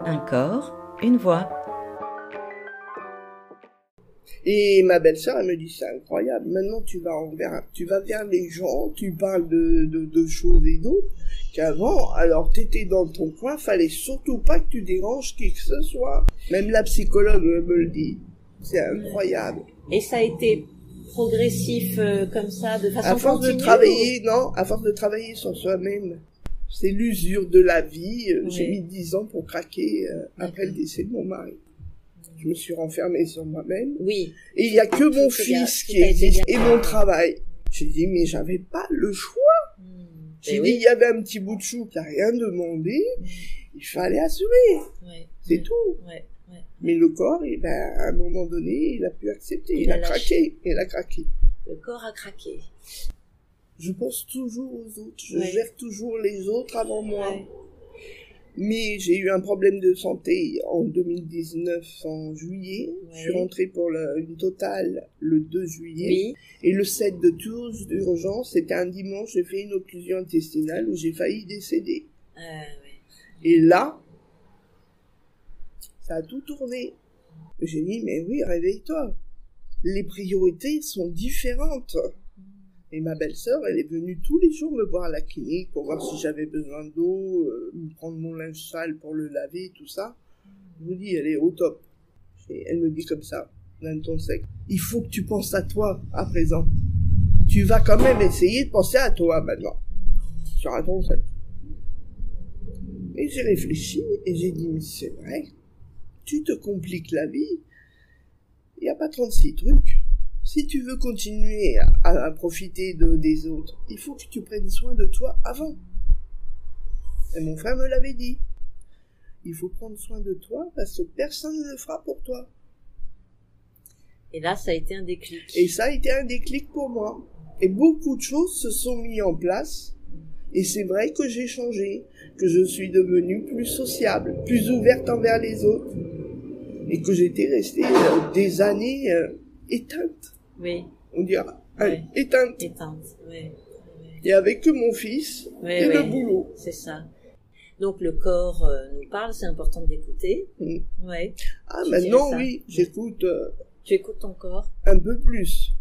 Un corps, une voix. Et ma belle-sœur, elle me dit, c'est incroyable. Maintenant, tu vas envers, tu vas vers les gens, tu parles de, de, de choses et d'autres qu'avant, alors t'étais dans ton coin, fallait surtout pas que tu déranges qui que ce soit. Même la psychologue me le dit. C'est incroyable. Et ça a été progressif euh, comme ça, de façon À force de travailler, non, à force de travailler sur soi-même. C'est l'usure de la vie. Euh, J'ai Oui. mis dix ans pour craquer euh, après le décès de mon mari. Je me suis renfermée sur moi-même. ou- Oui, Et il y a que mon bien- fils qui existe et mon travail. J'ai dit, mais j'avais pas le choix. J'ai Ben dit, oui. il y avait un petit bout de chou qui a rien demandé. Il fallait assurer. Ouais, C'est tout. Mais le corps, eh ben, à un moment donné, il a pu accepter. Il Il, a a, craqué. Il a craqué. Le corps a craqué. Je pense toujours aux autres. Je Ouais. gère toujours les autres avant moi. Ouais. Mais j'ai eu un problème de santé en 2019, en juillet. Je suis rentrée pour le- une totale le 2 juillet. Oui, Et le 7 de tours d'urgence, c'était un dimanche, j'ai fait une occlusion intestinale où j'ai failli décéder. euh, ouais. Et là, ça a tout tourné. J'ai dit, mais oui, réveille-toi. Les priorités sont différentes. Et ma belle-sœur, elle est venue tous les jours me voir à la clinique pour voir si j'avais besoin d'eau, euh, prendre mon linge sale pour le laver, tout ça. Je vous dis, elle est au top. Elle me dit comme ça, d'un ton sec. Il faut que tu penses à toi à présent. Tu vas quand même essayer de penser à toi maintenant. Sur un ton. Et j'ai réfléchi et j'ai dit, mais c'est vrai, tu te compliques la vie. Il n'y a pas 36 trucs. Si tu veux continuer à, à profiter de, des autres, il faut que tu prennes soin de toi avant. Et mon frère me l'avait dit. Il faut prendre soin de toi parce que personne ne le fera pour toi. Et là, ça a été un déclic. Et ça a été un déclic pour moi. Et beaucoup de choses se sont mises en place. Et c'est vrai que j'ai changé, que je suis devenue plus sociable, plus ouverte envers les autres. Et que j'étais restée euh, des années euh, éteinte, Oui, on dira. Éteinte. éteinte. Oui, Et avec que mon fils et le boulot. C'est ça. Donc le corps euh, nous parle, c'est important d'écouter. Mm. Ouais. Ah, Tu maintenant, oui, j'écoute euh, Tu écoutes ton corps. un peu plus.